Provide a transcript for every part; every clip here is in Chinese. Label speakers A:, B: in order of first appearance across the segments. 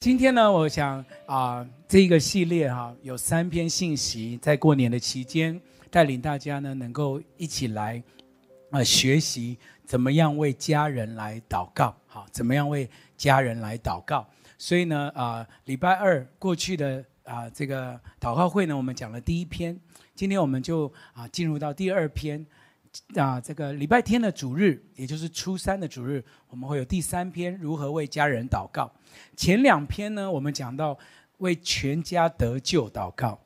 A: 今天呢，我想啊、这个系列哈、有三篇信息，在过年的期间，带领大家呢，能够一起来啊、学习怎么样为家人来祷告，好，怎么样为家人来祷告。所以呢，啊、礼拜二过去的啊、这个祷告会呢，我们讲了第一篇，今天我们就啊进入到第二篇。啊，这个礼拜天的主日，也就是初三的主日，我们会有第三篇如何为家人祷告。前两篇呢，我们讲到为全家得救祷告，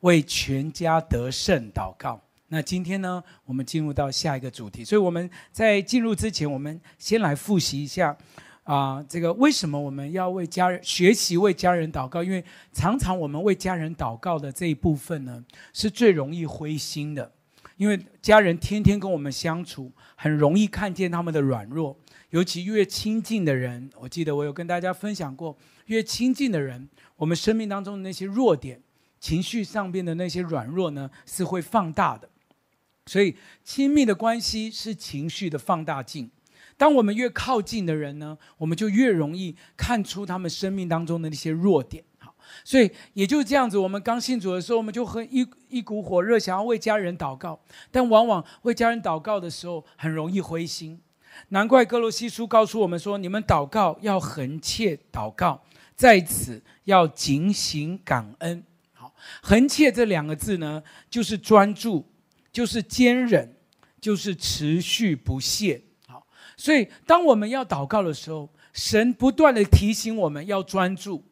A: 为全家得胜祷告。那今天呢，我们进入到下一个主题。所以我们在进入之前，我们先来复习一下啊，这个为什么我们要为家人学习为家人祷告？因为常常我们为家人祷告的这一部分呢，是最容易灰心的。因为家人天天跟我们相处，很容易看见他们的软弱，尤其越亲近的人，我记得我有跟大家分享过，越亲近的人，我们生命当中的那些弱点、情绪上边的那些软弱呢，是会放大的。所以，亲密的关系是情绪的放大镜。当我们越靠近的人呢，我们就越容易看出他们生命当中的那些弱点。所以也就是这样子，我们刚信主的时候，我们就很一一股火热，想要为家人祷告，但往往为家人祷告的时候，很容易灰心。难怪歌罗西书告诉我们说：“你们祷告要恒切祷告，在此要警醒感恩。”好，恒切这两个字呢，就是专注，就是坚忍，就是持续不懈。好，所以当我们要祷告的时候，神不断地提醒我们要专注。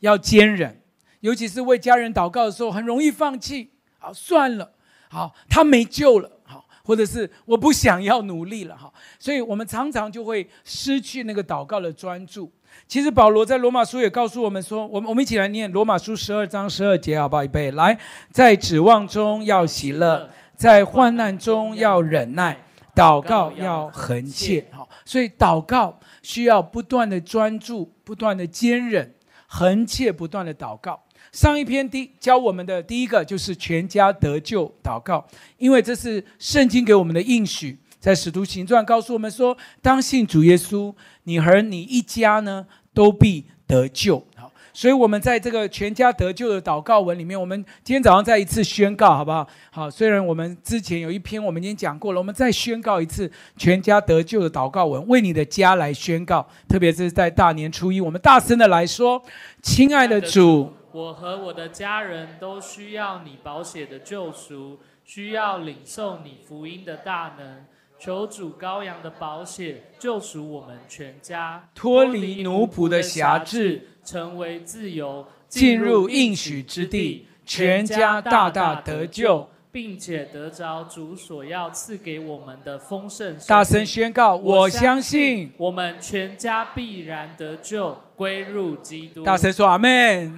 A: 要坚忍，尤其是为家人祷告的时候，很容易放弃。好，算了，好，他没救了，好，或者是我不想要努力了，哈，所以我们常常就会失去那个祷告的专注。其实保罗在罗马书也告诉我们说，我们我们一起来念罗马书十二章十二节，好不好？预备，来，在指望中要喜乐，在患难中要忍耐，祷告要恒切。好，所以祷告需要不断的专注，不断的坚忍。横切不断的祷告。上一篇第教我们的第一个就是全家得救祷告，因为这是圣经给我们的应许，在使徒行传告诉我们说，当信主耶稣，你和你一家呢都必得救。所以，我们在这个全家得救的祷告文里面，我们今天早上再一次宣告，好不好？好，虽然我们之前有一篇我们已经讲过了，我们再宣告一次全家得救的祷告文，为你的家来宣告。特别是在大年初一，我们大声的来说：“亲爱的主，
B: 我和我的家人都需要你保险的救赎，需要领受你福音的大能。求主羔羊的宝血救赎我们全家，
A: 脱离奴仆的辖制。”
B: 成为自由，
A: 进入应许之地，全家大大得救，
B: 并且得着主所要赐给我们的丰盛。
A: 大声宣告：我相信
B: 我们全家必然得救，归入基督。
A: 大声说阿门。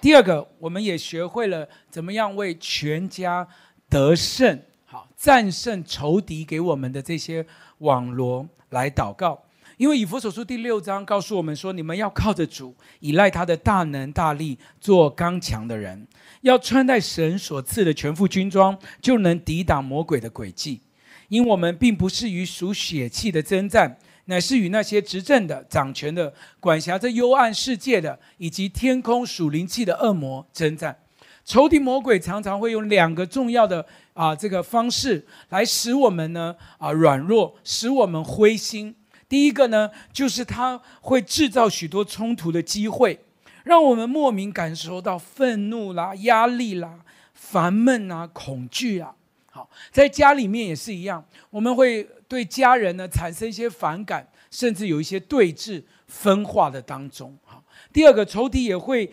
A: 第二个，我们也学会了怎么样为全家得胜，好战胜仇敌给我们的这些网罗来祷告。因为以弗所书第六章告诉我们说，你们要靠着主，依赖他的大能大力，做刚强的人，要穿戴神所赐的全副军装，就能抵挡魔鬼的诡计。因我们并不是与属血气的争战，乃是与那些执政的、掌权的、管辖着幽暗世界的，以及天空属灵气的恶魔争战。仇敌魔鬼常常会用两个重要的啊这个方式来使我们呢啊软弱，使我们灰心。第一个呢，就是他会制造许多冲突的机会，让我们莫名感受到愤怒啦、压力啦、烦闷啊、恐惧啊。好，在家里面也是一样，我们会对家人呢产生一些反感，甚至有一些对峙、分化的当中。好，第二个，仇敌也会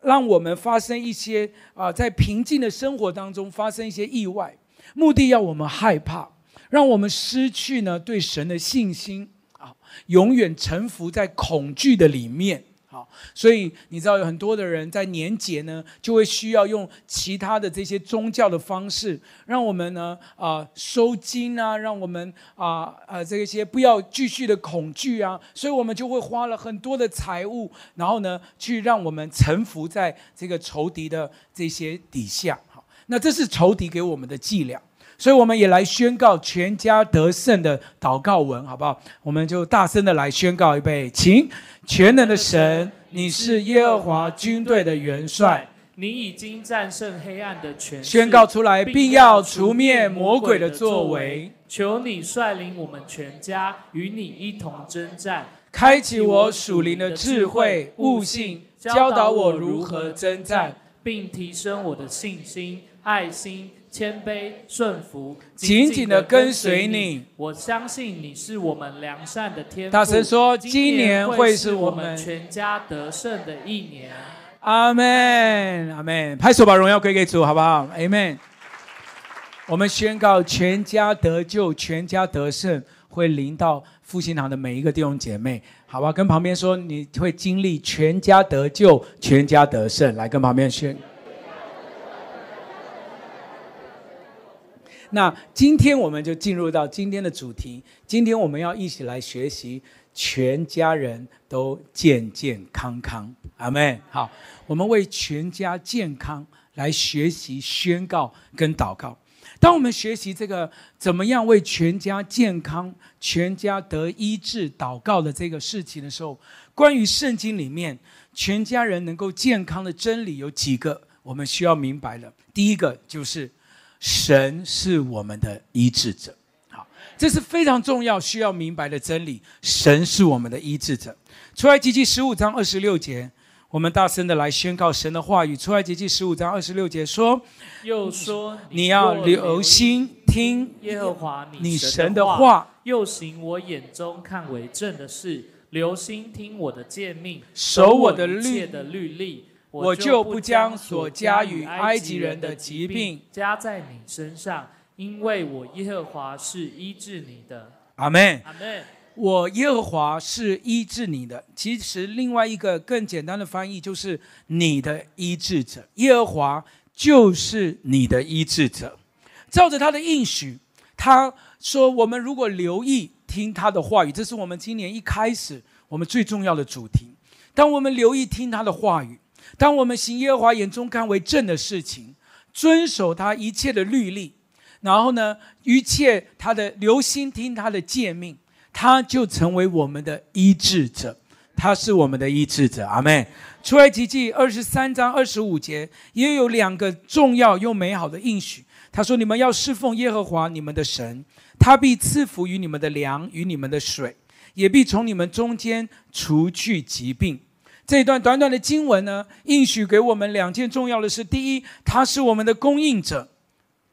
A: 让我们发生一些啊、在平静的生活当中发生一些意外，目的要我们害怕，让我们失去呢对神的信心。永远臣服在恐惧的里面，好，所以你知道有很多的人在年节呢，就会需要用其他的这些宗教的方式，让我们呢啊、收金啊，让我们啊啊、呃呃、这些不要继续的恐惧啊，所以我们就会花了很多的财物，然后呢去让我们臣服在这个仇敌的这些底下，好，那这是仇敌给我们的伎俩。所以我们也来宣告全家得胜的祷告文，好不好？我们就大声的来宣告一遍，请全能的神你是耶和华军队的元帅。
B: 你已经战胜黑暗的权势，
A: 宣告出来，并要除灭魔鬼的作为。
B: 求你率领我们全家与你一同征战，
A: 开启我属灵的智慧悟性，教导我如何征战，
B: 并提升我的信心、爱心、谦卑、顺服，
A: 紧紧的跟随你。
B: 我相信你是我们良善的天父。
A: 大声说，今年会是我们
B: 全家得胜的一年。
A: 阿门，阿门，拍手把荣耀归给主，好不好？阿门。我们宣告全家得救，全家得胜，会临到复兴堂的每一个弟兄姐妹，好吧？跟旁边说，你会经历全家得救，全家得胜。来，跟旁边宣。那今天我们就进入到今天的主题，今天我们要一起来学习。全家人都健健康康，阿门。好，我们为全家健康来学习、宣告跟祷告。当我们学习这个怎么样为全家健康、全家得医治、祷告的这个事情的时候，关于圣经里面全家人能够健康的真理有几个，我们需要明白的。第一个就是神是我们的医治者。好这是非常重要、需要明白的真理。神是我们的医治者。出埃及记十五章二十六节，我们大声的来宣告神的话语。出埃及记十五章二十六节说：“
B: 又说
A: 你要留心听
B: 耶和华
A: 你神的话，
B: 又行我眼中看为正的事，留心听我的诫命，
A: 守我的
B: 律的律例，
A: 我就不将所加与埃及人的疾病
B: 加在你身上。”因为我耶和华是医治你的，
A: 阿门，
B: 阿门。
A: 我耶和华是医治你的。其实另外一个更简单的翻译就是你的医治者，耶和华就是你的医治者。照着他的应许，他说：我们如果留意听他的话语，这是我们今年一开始我们最重要的主题。当我们留意听他的话语，当我们行耶和华眼中看为正的事情，遵守他一切的律例。然后呢，一切他的留心听他的诫命，他就成为我们的医治者，他是我们的医治者。阿门。出埃及记二十三章二十五节也有两个重要又美好的应许。他说：“你们要侍奉耶和华你们的神，他必赐福于你们的粮与你们的水，也必从你们中间除去疾病。”这一段短短的经文呢，应许给我们两件重要的事：第一，他是我们的供应者。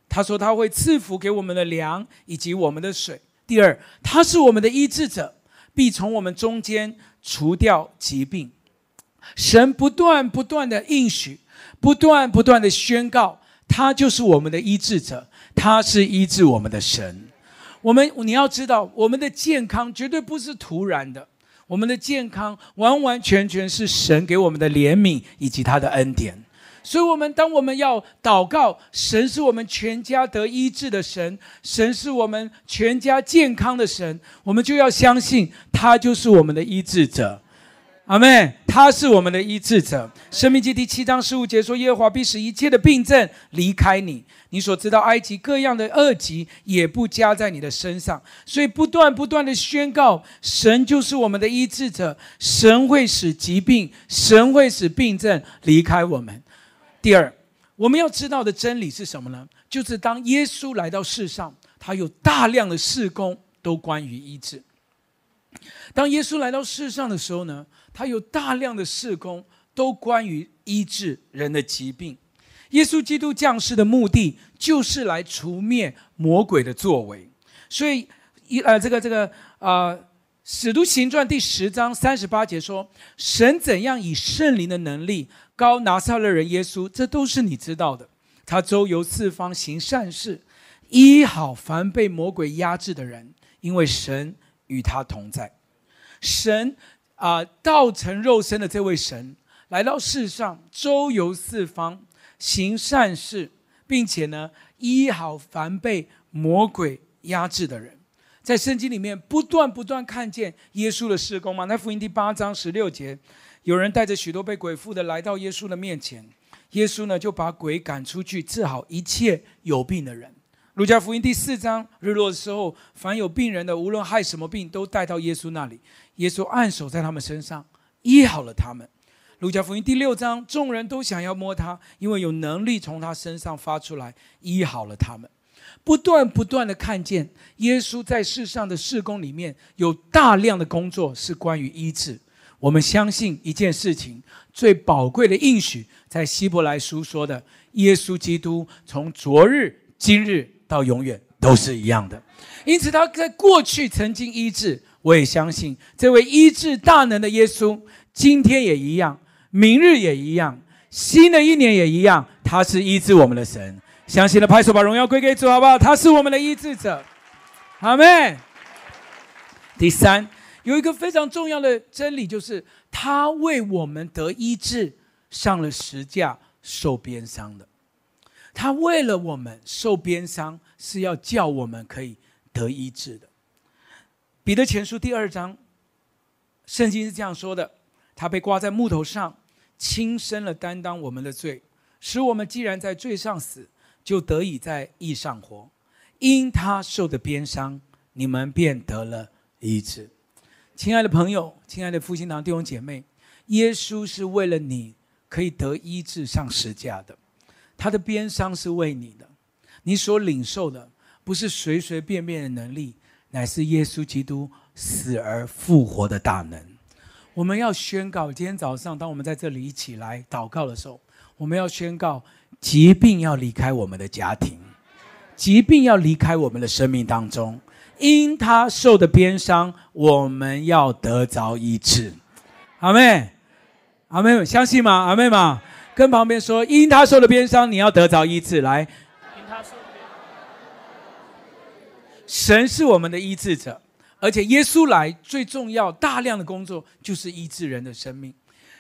A: 他说他会赐福给我们的粮以及我们的水。第二，他是我们的医治者，必从我们中间除掉疾病。神不断不断的应许，不断不断的宣告，他就是我们的医治者，他是医治我们的神。我们你要知道，我们的健康绝对不是突然的，我们的健康完完全全是神给我们的怜悯以及他的恩典。所以，我们当我们要祷告，神是我们全家得医治的神，神是我们全家健康的神，我们就要相信他就是我们的医治者。阿门，他是我们的医治者。生命记第七章十五节说：“耶和华必使一切的病症离开你，你所知道埃及各样的恶疾也不加在你的身上。”所以，不断不断的宣告，神就是我们的医治者，神会使疾病，神会使病症离开我们。第二，我们要知道的真理是什么呢？就是当耶稣来到世上，他有大量的事工都关于医治。当耶稣来到世上的时候呢，他有大量的事工都关于医治人的疾病。耶稣基督降世的目的就是来除灭魔鬼的作为。所以，一呃，这个这个啊，呃《使徒行传》第十章三十八节说：“神怎样以圣灵的能力。”膏拿撒勒人耶稣，这都是你知道的。他周游四方行善事，医好凡被魔鬼压制的人，因为神与他同在。神啊，道成肉身的这位神来到世上，周游四方行善事，并且呢，医好凡被魔鬼压制的人。在圣经里面不断不断看见耶稣的施工嘛。那福音第八章十六节。有人带着许多被鬼附的来到耶稣的面前，耶稣呢就把鬼赶出去，治好一切有病的人。路加福音第四章，日落的时候，凡有病人的，无论害什么病，都带到耶稣那里，耶稣按手在他们身上，医好了他们。路加福音第六章，众人都想要摸他，因为有能力从他身上发出来，医好了他们。不断不断的看见耶稣在世上的事工里面有大量的工作是关于医治。我们相信一件事情，最宝贵的应许，在希伯来书说的，耶稣基督从昨日、今日到永远都是一样的。因此，他在过去曾经医治，我也相信这位医治大能的耶稣，今天也一样。明日也一样，新的一年也一样，他是医治我们的神。相信的拍手，把荣耀归给主，好不好？他是我们的医治者，阿门。第三，有一个非常重要的真理，就是他为我们得医治，上了十架受鞭伤的。他为了我们受鞭伤，是要叫我们可以得医治的。彼得前书第二章，圣经是这样说的：他被挂在木头上。亲身了担当我们的罪，使我们既然在罪上死，就得以在义上活。因他受的鞭伤，你们便得了医治。亲爱的朋友，亲爱的复兴堂弟兄姐妹，耶稣是为了你可以得医治上十架的，他的鞭伤是为你的。你所领受的不是随随便便的能力，乃是耶稣基督死而复活的大能。我们要宣告，今天早上当我们在这里一起来祷告的时候，我们要宣告：疾病要离开我们的家庭，疾病要离开我们的生命当中。因他受的鞭伤，我们要得着医治。阿妹，阿妹，相信吗？阿妹嘛？跟旁边说：因他受的鞭伤，你要得着医治。来，因他受的鞭，神是我们的医治者。而且耶稣来最重要、大量的工作就是医治人的生命。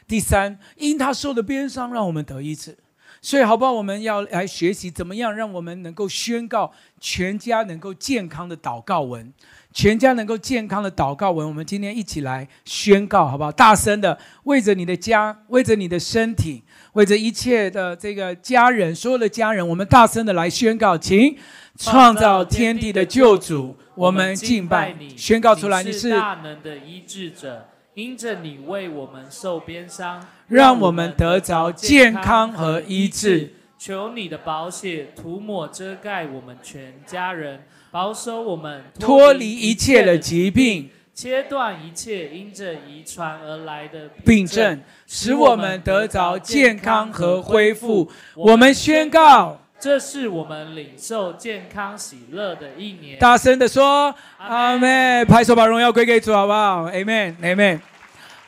A: 第三，因他受的鞭伤，让我们得医治。所以，好不好？我们要来学习怎么样让我们能够宣告全家能够健康的祷告文，全家能够健康的祷告文。我们今天一起来宣告，好不好？大声的为着你的家，为着你的身体，为着一切的这个家人，所有的家人，我们大声的来宣告，请。创造天地的救主，我们敬拜你，宣告出来，你是
B: 大能的医治者。因着你为我们受鞭伤，
A: 让我们得着健康和医治。
B: 求你的宝血涂抹遮盖我们全家人，保守我们
A: 脱离一切的疾病，
B: 切断一切因着遗传而来的
A: 病症，使我们得着健康和恢复。我们宣告。
B: 这是我们领受健康喜乐的一年。
A: 大声的说，阿妹！拍手把荣耀归给主，好不好？阿门，阿门。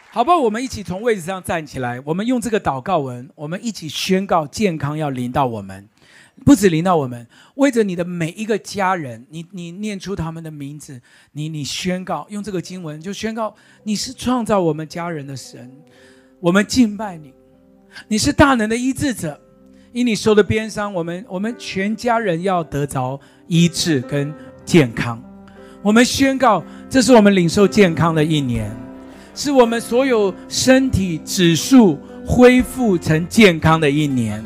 A: 好不好？我们一起从位置上站起来，我们用这个祷告文，我们一起宣告健康要临到我们，不止临到我们，为着你的每一个家人，你你念出他们的名字，你你宣告，用这个经文就宣告，你是创造我们家人的神，我们敬拜你，你是大能的医治者。因你受的鞭伤，我们我们全家人要得着医治跟健康。我们宣告，这是我们领受健康的一年，是我们所有身体指数恢复成健康的一年。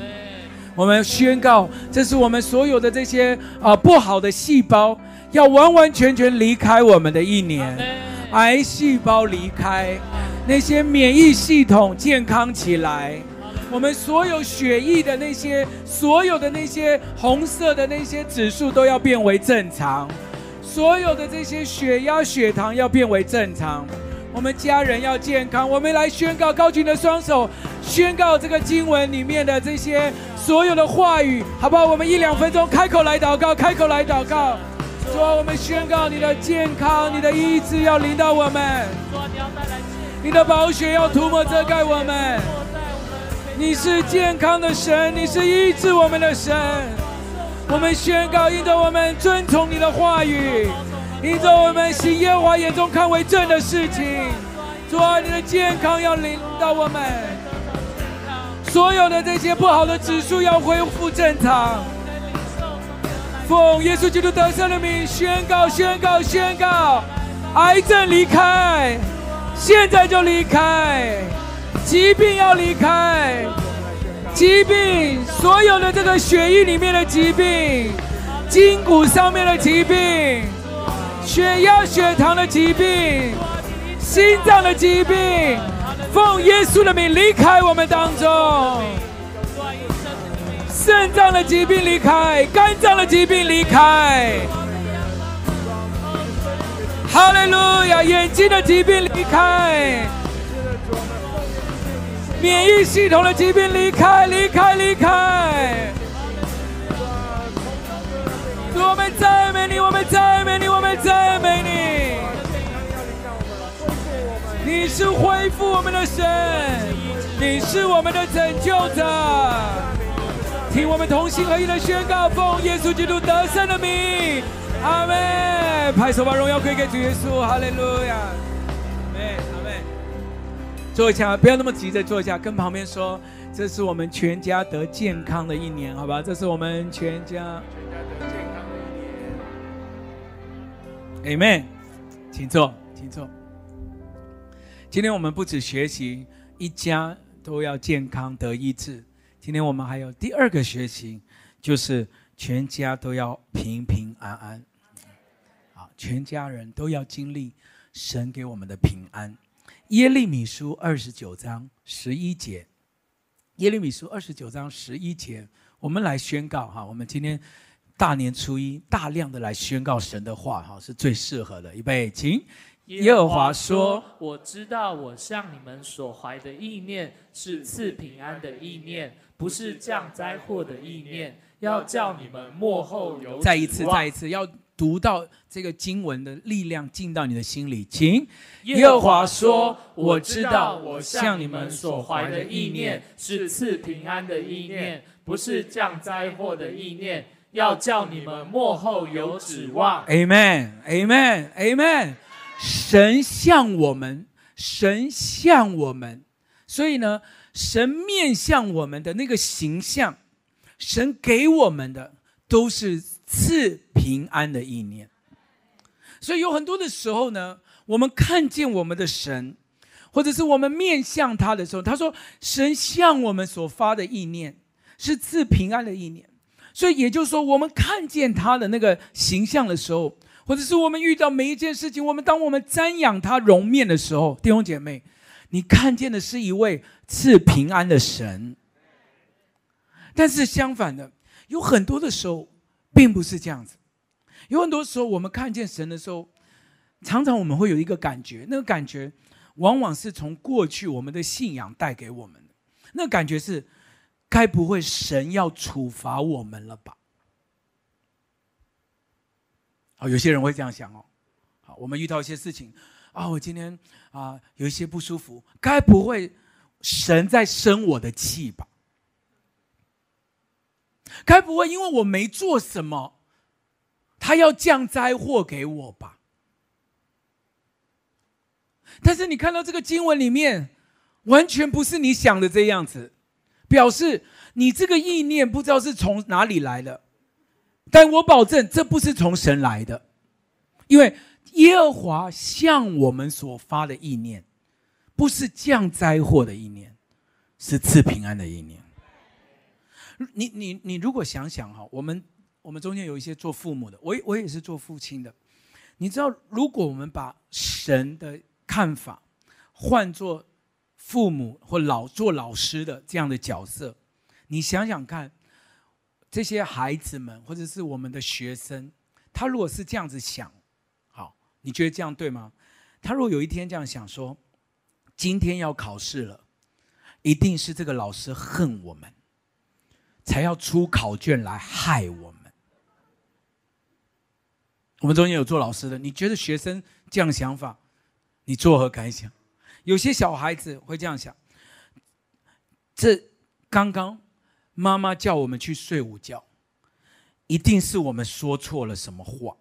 A: 我们宣告，这是我们所有的这些啊、呃、不好的细胞要完完全全离开我们的一年，癌细胞离开，那些免疫系统健康起来。我们所有血液的那些，所有的那些红色的那些指数都要变为正常，所有的这些血压、血糖要变为正常。我们家人要健康。我们来宣告，高举的双手，宣告这个经文里面的这些所有的话语，好不好？我们一两分钟开口来祷告，开口来祷告。说，我们宣告你的健康，你的医治要临到我们。你的宝血要涂抹遮盖我们。你是健康的神，你是医治我们的神。我们宣告，因着我们遵从你的话语，因着我们行耶和华眼中看为正的事情。主啊，你的健康要临到我们，所有的这些不好的指数要恢复正常。奉耶稣基督得胜的名宣告，宣告，宣告，癌症离开，现在就离开。疾病要离开，疾病，所有的这个血液里面的疾病，筋骨上面的疾病，血压、血糖的疾病，心脏的疾病，奉耶稣的名离开我们当中。肾脏的疾病离开，肝脏的疾病离开。哈利路亚！眼睛的疾病离开，免疫系统的疾病离开，离开，离开。我们赞美你，我们赞美你，我们赞美你。你是恢复我们的神，你是我们的拯救者。听我们同心合一的宣告，奉耶稣基督得胜的名，阿门。拍手把荣耀归给主耶稣，哈利路亚。坐一下，不要那么急着坐一下，跟旁边说，这是我们全家得健康的一年，好吧？这是我们全家全家得健康的一年。Amen，请坐，请坐。今天我们不止学习一家都要健康得医治，今天我们还有第二个学习，就是全家都要平平安安。啊，全家人都要经历神给我们的平安。耶利米书二十九章十一节，耶利米书二十九章十一节，我们来宣告哈，我们今天。大年初一，大量的来宣告神的话，哈，是最适合的。预备，请耶和华说：“
B: 我知道我向你们所怀的意念是赐平安的意念，不是降灾祸的意念，要叫你们末后有。”
A: 再一次，再一次，要读到这个经文的力量进到你的心里，请耶和华说：“我知道我向你们所怀的意念是赐平安的意念，不是降灾祸的意念。”
B: 要叫你们幕后有指望。
A: Amen，Amen，Amen。神向我们，神向我们，所以呢，神面向我们的那个形象，神给我们的都是赐平安的意念。所以有很多的时候呢，我们看见我们的神，或者是我们面向他的时候，他说，神向我们所发的意念是赐平安的意念。所以也就是说，我们看见他的那个形象的时候，或者是我们遇到每一件事情，我们当我们瞻仰他容面的时候，弟兄姐妹，你看见的是一位赐平安的神。但是相反的，有很多的时候并不是这样子。有很多时候，我们看见神的时候，常常我们会有一个感觉，那个感觉往往是从过去我们的信仰带给我们的，那个感觉是。该不会神要处罚我们了吧？哦，有些人会这样想哦。好，我们遇到一些事情啊，我今天啊有一些不舒服，该不会神在生我的气吧？该不会因为我没做什么，他要降灾祸给我吧？但是你看到这个经文里面，完全不是你想的这样子。表示你这个意念不知道是从哪里来的，但我保证这不是从神来的，因为耶和华向我们所发的意念，不是降灾祸的意念，是赐平安的意念。你你你如果想想哈，我们我们中间有一些做父母的，我我也是做父亲的，你知道，如果我们把神的看法换作。父母或老做老师的这样的角色，你想想看，这些孩子们或者是我们的学生，他如果是这样子想，好，你觉得这样对吗？他如果有一天这样想说，今天要考试了，一定是这个老师恨我们，才要出考卷来害我。我们中间有做老师的，你觉得学生这样想法，你作何感想？有些小孩子会这样想：这刚刚妈妈叫我们去睡午觉，一定是我们说错了什么话。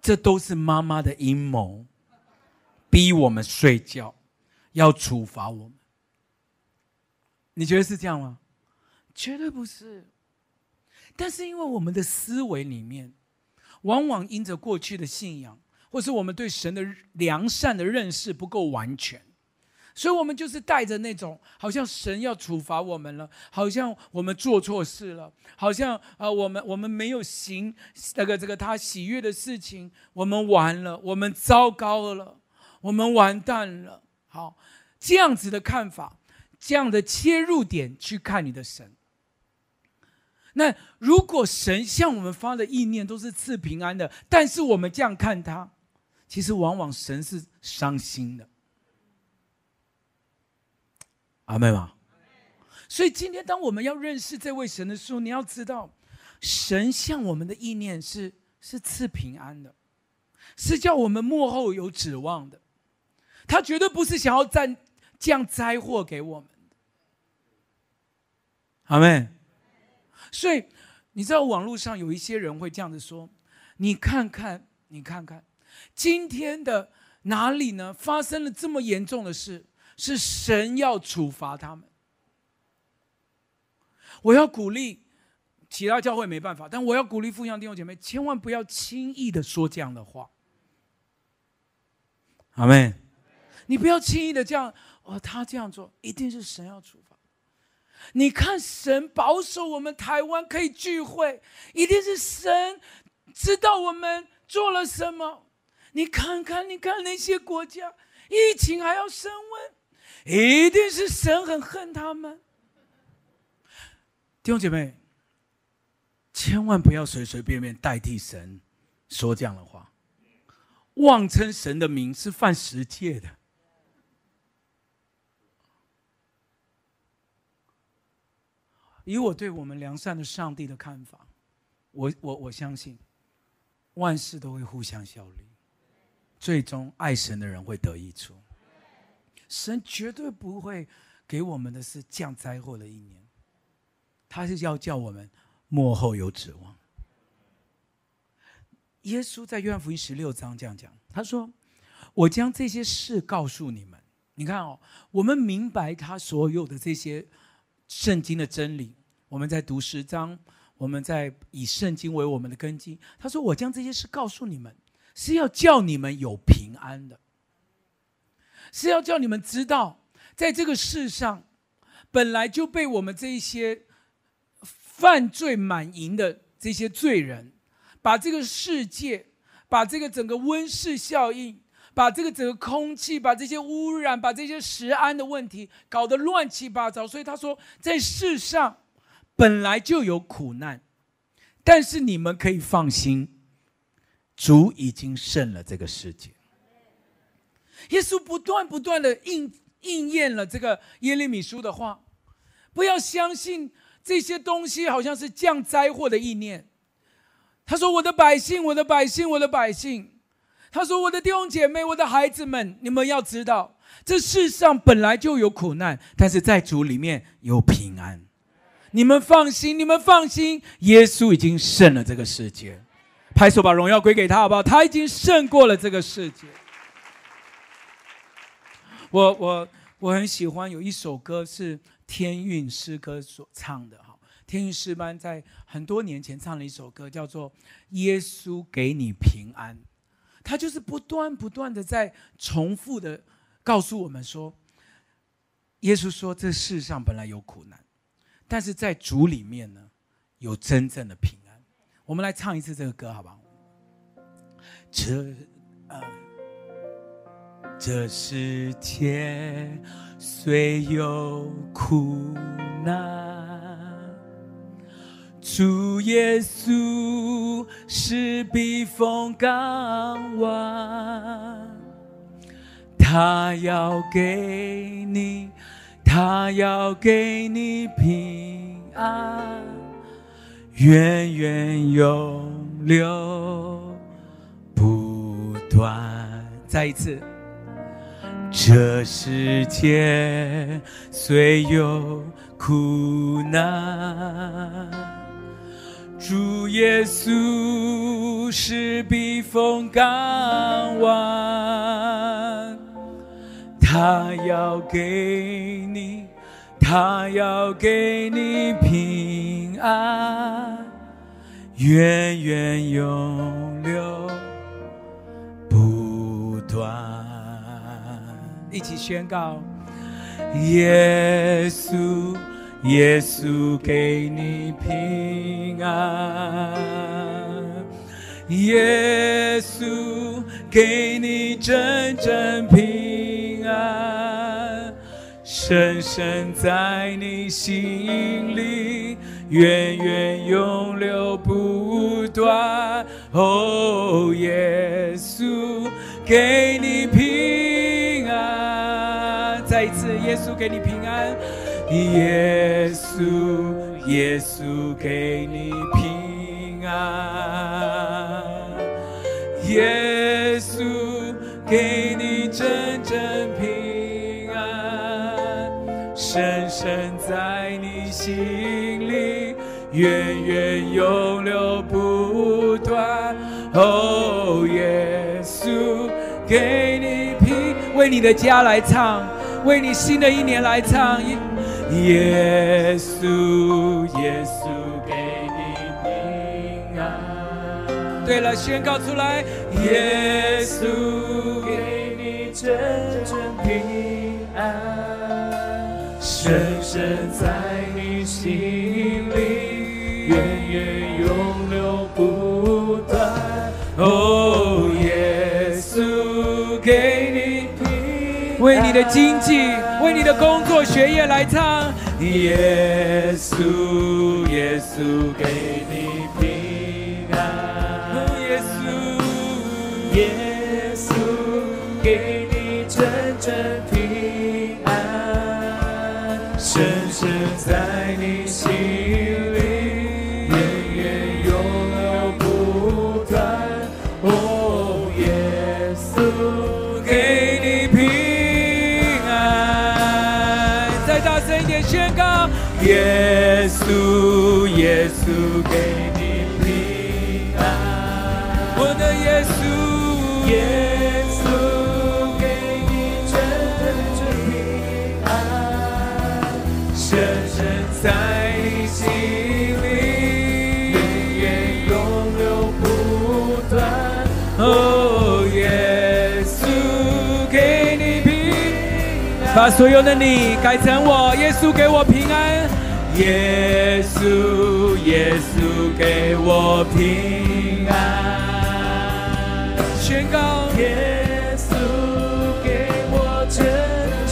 A: 这都是妈妈的阴谋，逼我们睡觉，要处罚我们。你觉得是这样吗？绝对不是。但是因为我们的思维里面，往往因着过去的信仰。或是我们对神的良善的认识不够完全，所以我们就是带着那种好像神要处罚我们了，好像我们做错事了，好像啊我们我们没有行那个这个他喜悦的事情，我们完了，我们糟糕了，我们完蛋了。好，这样子的看法，这样的切入点去看你的神。那如果神向我们发的意念都是赐平安的，但是我们这样看他，其实往往神是伤心的。阿妹吗？所以今天当我们要认识这位神的时候，你要知道，神向我们的意念是是赐平安的，是叫我们幕后有指望的。他绝对不是想要降降灾祸给我们的。阿妹。所以，你知道网络上有一些人会这样子说：“你看看，你看看，今天的哪里呢？发生了这么严重的事，是神要处罚他们。”我要鼓励其他教会没办法，但我要鼓励复兴弟兄姐妹，千万不要轻易的说这样的话。阿妹。你不要轻易的这样哦，他这样做一定是神要处罚。你看，神保守我们台湾可以聚会，一定是神知道我们做了什么。你看看，你看那些国家，疫情还要升温，一定是神很恨他们。弟兄姐妹，千万不要随随便便代替神说这样的话，妄称神的名是犯十诫的。以我对我们良善的上帝的看法，我我我相信，万事都会互相效力，最终爱神的人会得益处。神绝对不会给我们的是降灾祸的一年，他是要叫我们幕后有指望。耶稣在约翰福音十六章这样讲，他说：“我将这些事告诉你们。”你看哦，我们明白他所有的这些。圣经的真理，我们在读十章，我们在以圣经为我们的根基。他说：“我将这些事告诉你们，是要叫你们有平安的，是要叫你们知道，在这个世上，本来就被我们这一些犯罪满盈的这些罪人，把这个世界，把这个整个温室效应。”把这个整个空气，把这些污染，把这些食安的问题搞得乱七八糟。所以他说，在世上本来就有苦难，但是你们可以放心，主已经胜了这个世界。耶稣不断不断的应应验了这个耶利米书的话，不要相信这些东西好像是降灾祸的意念。他说：“我的百姓，我的百姓，我的百姓。”他说：“我的弟兄姐妹，我的孩子们，你们要知道，这世上本来就有苦难，但是在主里面有平安。你们放心，你们放心，耶稣已经胜了这个世界。拍手，把荣耀归给他，好不好？他已经胜过了这个世界。我我我很喜欢有一首歌是天韵诗歌所唱的哈，天韵诗班在很多年前唱了一首歌，叫做《耶稣给你平安》。”他就是不断不断的在重复的告诉我们说，耶稣说这世上本来有苦难，但是在主里面呢，有真正的平安。我们来唱一次这个歌，好不好？这呃，这世界虽有苦难。主耶稣是避风港湾，他要给你，他要给你平安，源源永流不断。再一次，这世界虽有苦难。主耶稣是避风港湾，他要给你，他要给你平安，源源永流不断。一起宣告，耶稣。耶稣给你平安，耶稣给你真正平安，深深在你心里，源源永流不断。哦，耶稣，给你平安。再一次，耶稣给你平。耶稣，耶稣，给你平安。耶稣，给你真正平安，深深在你心里，源源永流不断。哦，耶稣，给你平，为你的家来唱，为你新的一年来唱。耶稣，耶稣，给你平安。对了，宣告出来，耶稣，给你真正平安，深深在你心里，源源永流不断。哦，耶稣，给你平安，为你的经济。为你的工作、学业来唱，耶稣，耶稣给你平安，耶稣，耶稣给你真正哦，耶稣给你平，把所有的你改成我，耶稣给我平安，耶稣，耶稣给我平安，宣告，耶稣给我真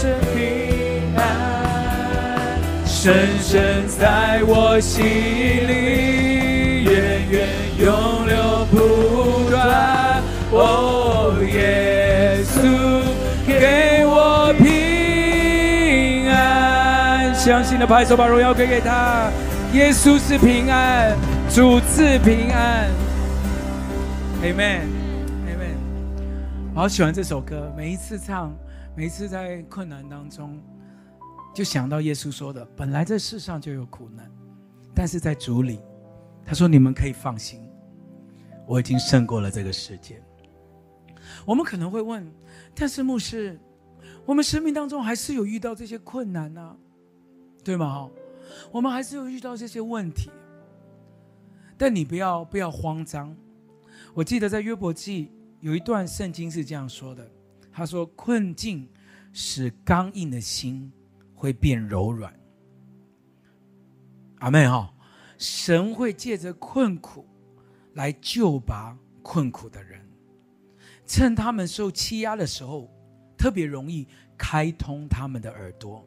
A: 正平安，深深在我心里，源源永流不断。哦，耶稣给我平安，相信的拍手，把荣耀归给他。耶稣是平安，主赐平安。Amen，Amen。我好喜欢这首歌，每一次唱，每一次在困难当中，就想到耶稣说的：本来这世上就有苦难，但是在主里，他说你们可以放心，我已经胜过了这个世界。我们可能会问，但是牧师，我们生命当中还是有遇到这些困难呢、对吗？我们还是有遇到这些问题，但你不要不要慌张。我记得在约伯记有一段圣经是这样说的，他说：“困境使刚硬的心会变柔软。”阿妹哈，神会借着困苦来救拔困苦的人。趁他们受欺压的时候，特别容易开通他们的耳朵。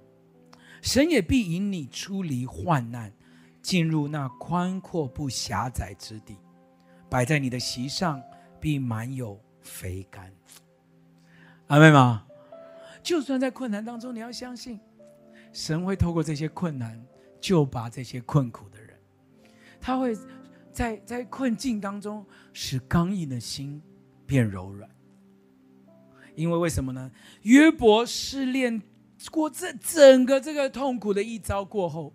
A: 神也必引你出离患难，进入那宽阔不狭窄之地。摆在你的席上，必满有肥甘。阿们吗？就算在困难当中，你要相信，神会透过这些困难救拔这些困苦的人。他会在在困境当中使刚硬的心变柔软。因为为什么呢？约伯试炼过这整个这个痛苦的一遭过后，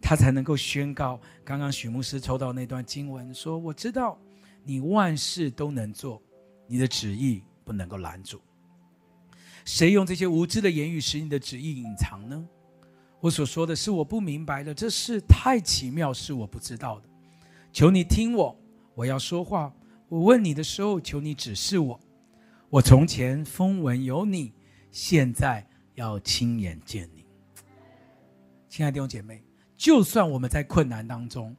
A: 他才能够宣告刚刚许牧师抽到那段经文说：“我知道你万事都能做，你的旨意不能够拦阻。谁用这些无知的言语使你的旨意隐藏呢？我所说的是我不明白的，这事太奇妙，是我不知道的。求你听我，我要说话。我问你的时候，求你指示我。”我从前风闻有你，现在要亲眼见你。亲爱的弟兄姐妹，就算我们在困难当中，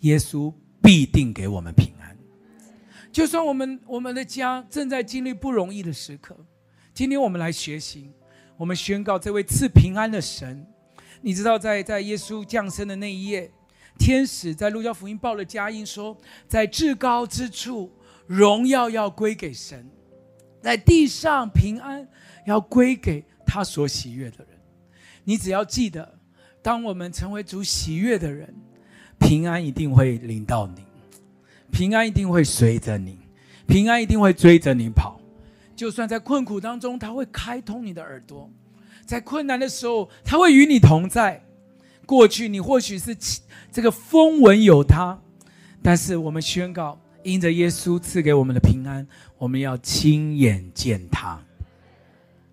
A: 耶稣必定给我们平安。就算我们我们的家正在经历不容易的时刻，今天我们来学习，我们宣告这位赐平安的神。你知道在，在在耶稣降生的那一夜，天使在路加福音报了佳音，说，在至高之处，荣耀要归给神，在地上平安要归给他所喜悦的人。你只要记得，当我们成为主喜悦的人，平安一定会临到你，平安一定会随着你，平安一定会追着你跑。就算在困苦当中，他会开通你的耳朵。在困难的时候，他会与你同在。过去你或许是这个风闻有他，但是我们宣告，因着耶稣赐给我们的平安，我们要亲眼见他。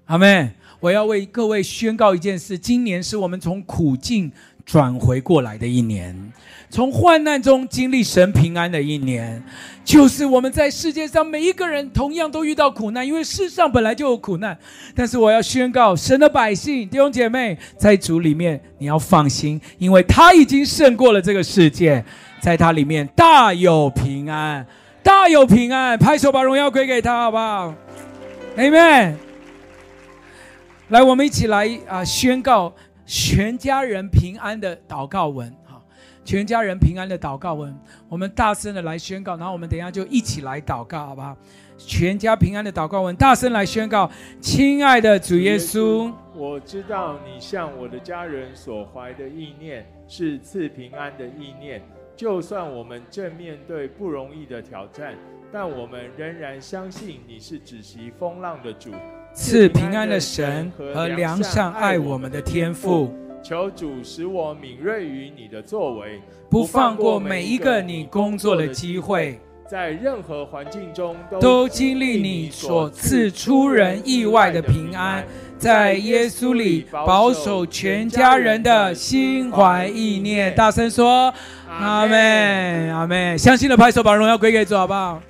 A: 阿妹。我要为各位宣告一件事：今年是我们从苦境转回过来的一年。从患难中经历神平安的一年，就是我们在世界上每一个人同样都遇到苦难，因为世上本来就有苦难。但是我要宣告，神的百姓弟兄姐妹在主里面，你要放心，因为他已经胜过了这个世界，在他里面大有平安，大有平安。拍手把荣耀归给他，好不好？Amen。来，我们一起来啊、宣告全家人平安的祷告文。全家人平安的祷告文，我们大声的来宣告，然后我们等一下就一起来祷告，好不好？全家平安的祷告文，大声来宣告。亲爱的主耶稣，
C: 我知道你向我的家人所怀的意念是赐平安的意念，就算我们正面对不容易的挑战，但我们仍然相信你是止息风浪的主，
A: 赐平安的神和良善爱我们的天父。
C: 求主使我敏锐于你的作为，
A: 不放过每一个你工作的机会，
C: 在任何环境中
A: 都经历你所赐出人意外的平安，在耶稣里保守全家人的心怀意念。大声说：阿门，阿门！相信的拍手，把荣耀归给主，好不好？